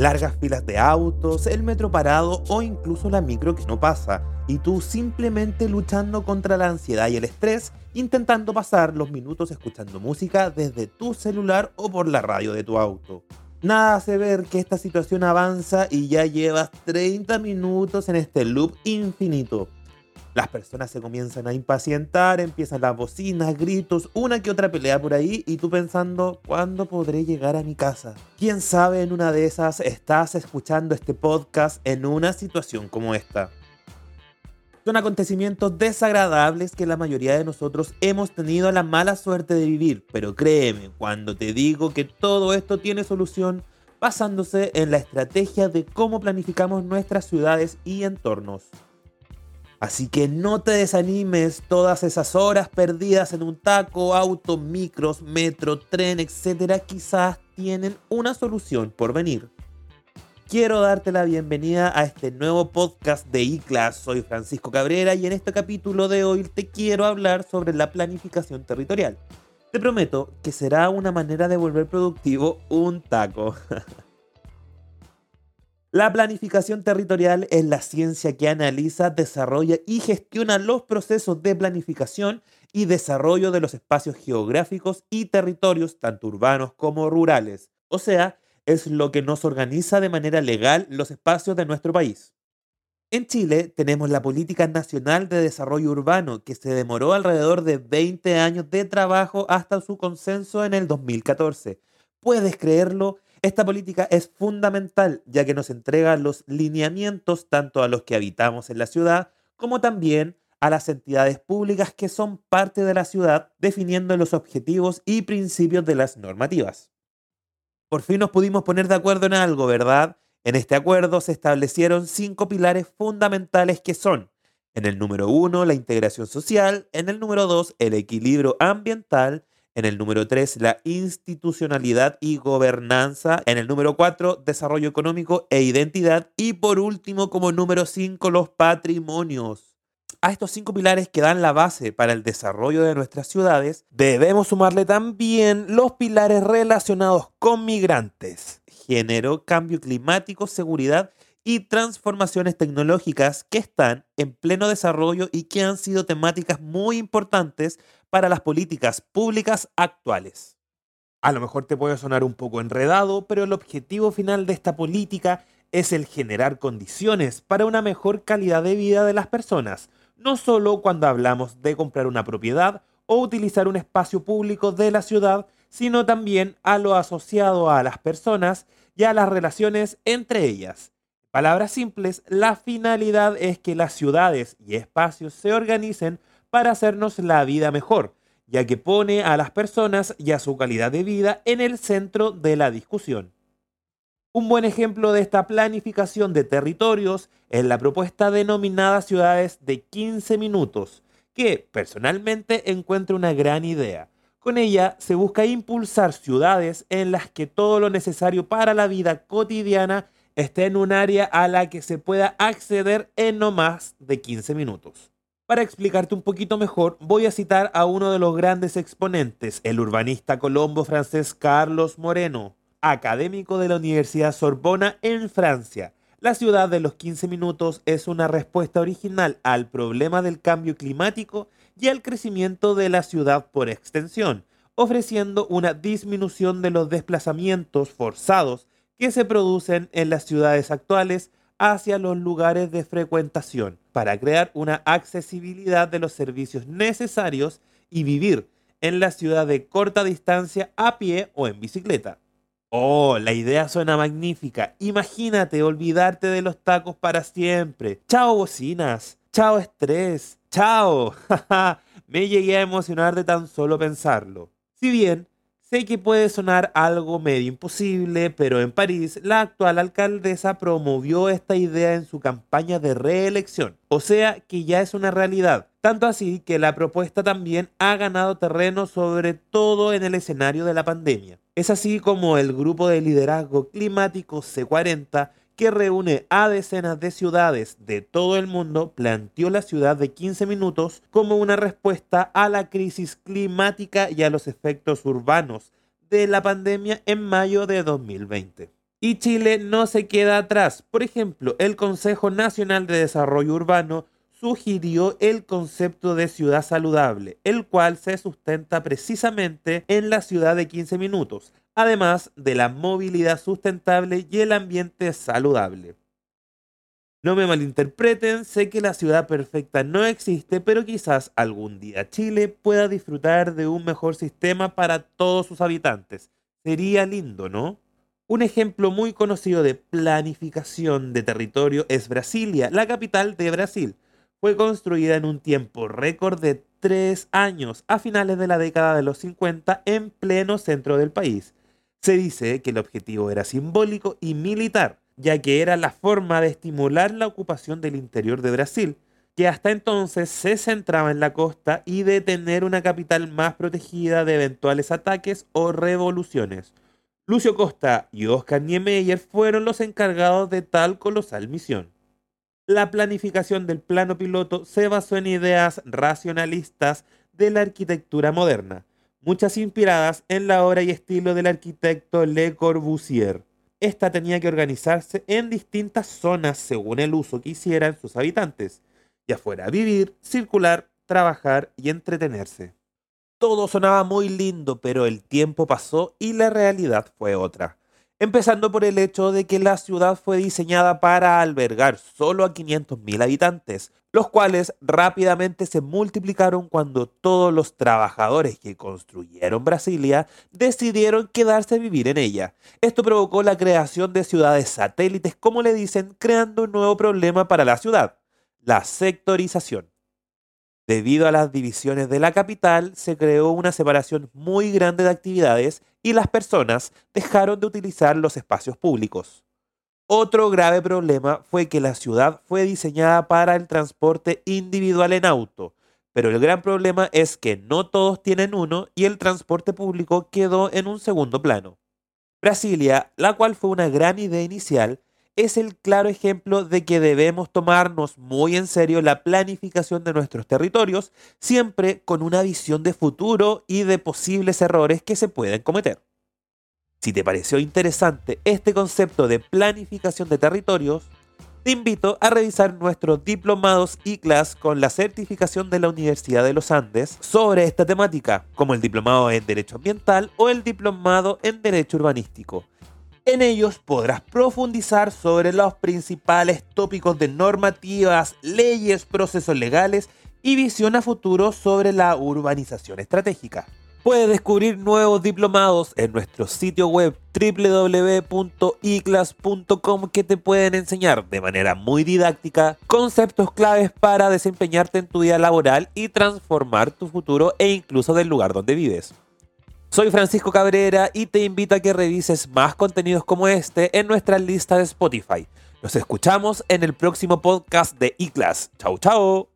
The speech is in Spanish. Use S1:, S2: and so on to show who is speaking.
S1: largas filas de autos, el metro parado o incluso la micro que no pasa, y tú simplemente luchando contra la ansiedad y el estrés, intentando pasar los minutos escuchando música desde tu celular o por la radio de tu auto. Nada hace ver que esta situación avanza y ya llevas 30 minutos en este loop infinito. Las personas se comienzan a impacientar, empiezan las bocinas, gritos, una que otra pelea por ahí y tú pensando, ¿cuándo podré llegar a mi casa? ¿Quién sabe en una de esas estás escuchando este podcast en una situación como esta? Son acontecimientos desagradables que la mayoría de nosotros hemos tenido la mala suerte de vivir, pero créeme cuando te digo que todo esto tiene solución basándose en la estrategia de cómo planificamos nuestras ciudades y entornos. Así que no te desanimes todas esas horas perdidas en un taco, auto, micros, metro, tren, etcétera, quizás tienen una solución por venir quiero darte la bienvenida a este nuevo podcast de iClass. Soy Francisco Cabrera y en este capítulo de hoy te quiero hablar sobre la planificación territorial. Te prometo que será una manera de volver productivo un taco. La planificación territorial es la ciencia que analiza, desarrolla y gestiona los procesos de planificación y desarrollo de los espacios geográficos y territorios, tanto urbanos como rurales. O sea, es lo que nos organiza de manera legal los espacios de nuestro país. En Chile tenemos la Política Nacional de Desarrollo Urbano, que se demoró alrededor de 20 años de trabajo hasta su consenso en el 2014. ¿Puedes creerlo? Esta política es fundamental ya que nos entrega los lineamientos tanto a los que habitamos en la ciudad como también a las entidades públicas que son parte de la ciudad, definiendo los objetivos y principios de las normativas. Por fin nos pudimos poner de acuerdo en algo, ¿verdad? En este acuerdo se establecieron cinco pilares fundamentales que son, en el número uno, la integración social, en el número dos, el equilibrio ambiental, en el número tres, la institucionalidad y gobernanza, en el número cuatro, desarrollo económico e identidad, y por último, como número cinco, los patrimonios. A estos cinco pilares que dan la base para el desarrollo de nuestras ciudades, debemos sumarle también los pilares relacionados con migrantes, género, cambio climático, seguridad y transformaciones tecnológicas que están en pleno desarrollo y que han sido temáticas muy importantes para las políticas públicas actuales. A lo mejor te puede sonar un poco enredado, pero el objetivo final de esta política es el generar condiciones para una mejor calidad de vida de las personas, no solo cuando hablamos de comprar una propiedad o utilizar un espacio público de la ciudad, sino también a lo asociado a las personas y a las relaciones entre ellas. Palabras simples, la finalidad es que las ciudades y espacios se organicen para hacernos la vida mejor, ya que pone a las personas y a su calidad de vida en el centro de la discusión. Un buen ejemplo de esta planificación de territorios es la propuesta denominada Ciudades de 15 minutos, que personalmente encuentro una gran idea. Con ella se busca impulsar ciudades en las que todo lo necesario para la vida cotidiana esté en un área a la que se pueda acceder en no más de 15 minutos. Para explicarte un poquito mejor, voy a citar a uno de los grandes exponentes, el urbanista colombo francés Carlos Moreno, académico de la Universidad Sorbona en Francia. La ciudad de los 15 minutos es una respuesta original al problema del cambio climático y al crecimiento de la ciudad por extensión, ofreciendo una disminución de los desplazamientos forzados que se producen en las ciudades actuales hacia los lugares de frecuentación, para crear una accesibilidad de los servicios necesarios y vivir en la ciudad de corta distancia a pie o en bicicleta. Oh, la idea suena magnífica. Imagínate olvidarte de los tacos para siempre. Chao bocinas. Chao estrés. Chao. Me llegué a emocionar de tan solo pensarlo. Si bien sé que puede sonar algo medio imposible, pero en París la actual alcaldesa promovió esta idea en su campaña de reelección. O sea que ya es una realidad. Tanto así que la propuesta también ha ganado terreno sobre todo en el escenario de la pandemia. Es así como el grupo de liderazgo climático C40, que reúne a decenas de ciudades de todo el mundo, planteó la ciudad de 15 minutos como una respuesta a la crisis climática y a los efectos urbanos de la pandemia en mayo de 2020. Y Chile no se queda atrás. Por ejemplo, el Consejo Nacional de Desarrollo Urbano sugirió el concepto de ciudad saludable, el cual se sustenta precisamente en la ciudad de 15 minutos, además de la movilidad sustentable y el ambiente saludable. No me malinterpreten, sé que la ciudad perfecta no existe, pero quizás algún día Chile pueda disfrutar de un mejor sistema para todos sus habitantes. Sería lindo, ¿no? Un ejemplo muy conocido de planificación de territorio es Brasilia, la capital de Brasil fue construida en un tiempo récord de tres años a finales de la década de los 50 en pleno centro del país. Se dice que el objetivo era simbólico y militar, ya que era la forma de estimular la ocupación del interior de Brasil, que hasta entonces se centraba en la costa y de tener una capital más protegida de eventuales ataques o revoluciones. Lucio Costa y Oscar Niemeyer fueron los encargados de tal colosal misión la planificación del plano piloto se basó en ideas racionalistas de la arquitectura moderna, muchas inspiradas en la obra y estilo del arquitecto Le Corbusier. Esta tenía que organizarse en distintas zonas según el uso que hicieran sus habitantes, ya fuera vivir, circular, trabajar y entretenerse. Todo sonaba muy lindo, pero el tiempo pasó y la realidad fue otra empezando por el hecho de que la ciudad fue diseñada para albergar solo a 500.000 habitantes, los cuales rápidamente se multiplicaron cuando todos los trabajadores que construyeron Brasilia decidieron quedarse a vivir en ella. Esto provocó la creación de ciudades satélites, como le dicen, creando un nuevo problema para la ciudad, la sectorización. Debido a las divisiones de la capital, se creó una separación muy grande de actividades y las personas dejaron de utilizar los espacios públicos. Otro grave problema fue que la ciudad fue diseñada para el transporte individual en auto, pero el gran problema es que no todos tienen uno y el transporte público quedó en un segundo plano. Brasilia, la cual fue una gran idea inicial, es el claro ejemplo de que debemos tomarnos muy en serio la planificación de nuestros territorios, siempre con una visión de futuro y de posibles errores que se pueden cometer. Si te pareció interesante este concepto de planificación de territorios, te invito a revisar nuestros diplomados y class con la certificación de la Universidad de los Andes sobre esta temática, como el diplomado en Derecho Ambiental o el diplomado en Derecho Urbanístico. En ellos podrás profundizar sobre los principales tópicos de normativas, leyes, procesos legales y visión a futuro sobre la urbanización estratégica. Puedes descubrir nuevos diplomados en nuestro sitio web www.iclas.com que te pueden enseñar de manera muy didáctica conceptos claves para desempeñarte en tu día laboral y transformar tu futuro e incluso del lugar donde vives. Soy Francisco Cabrera y te invito a que revises más contenidos como este en nuestra lista de Spotify. Nos escuchamos en el próximo podcast de eClass. Chau, chau.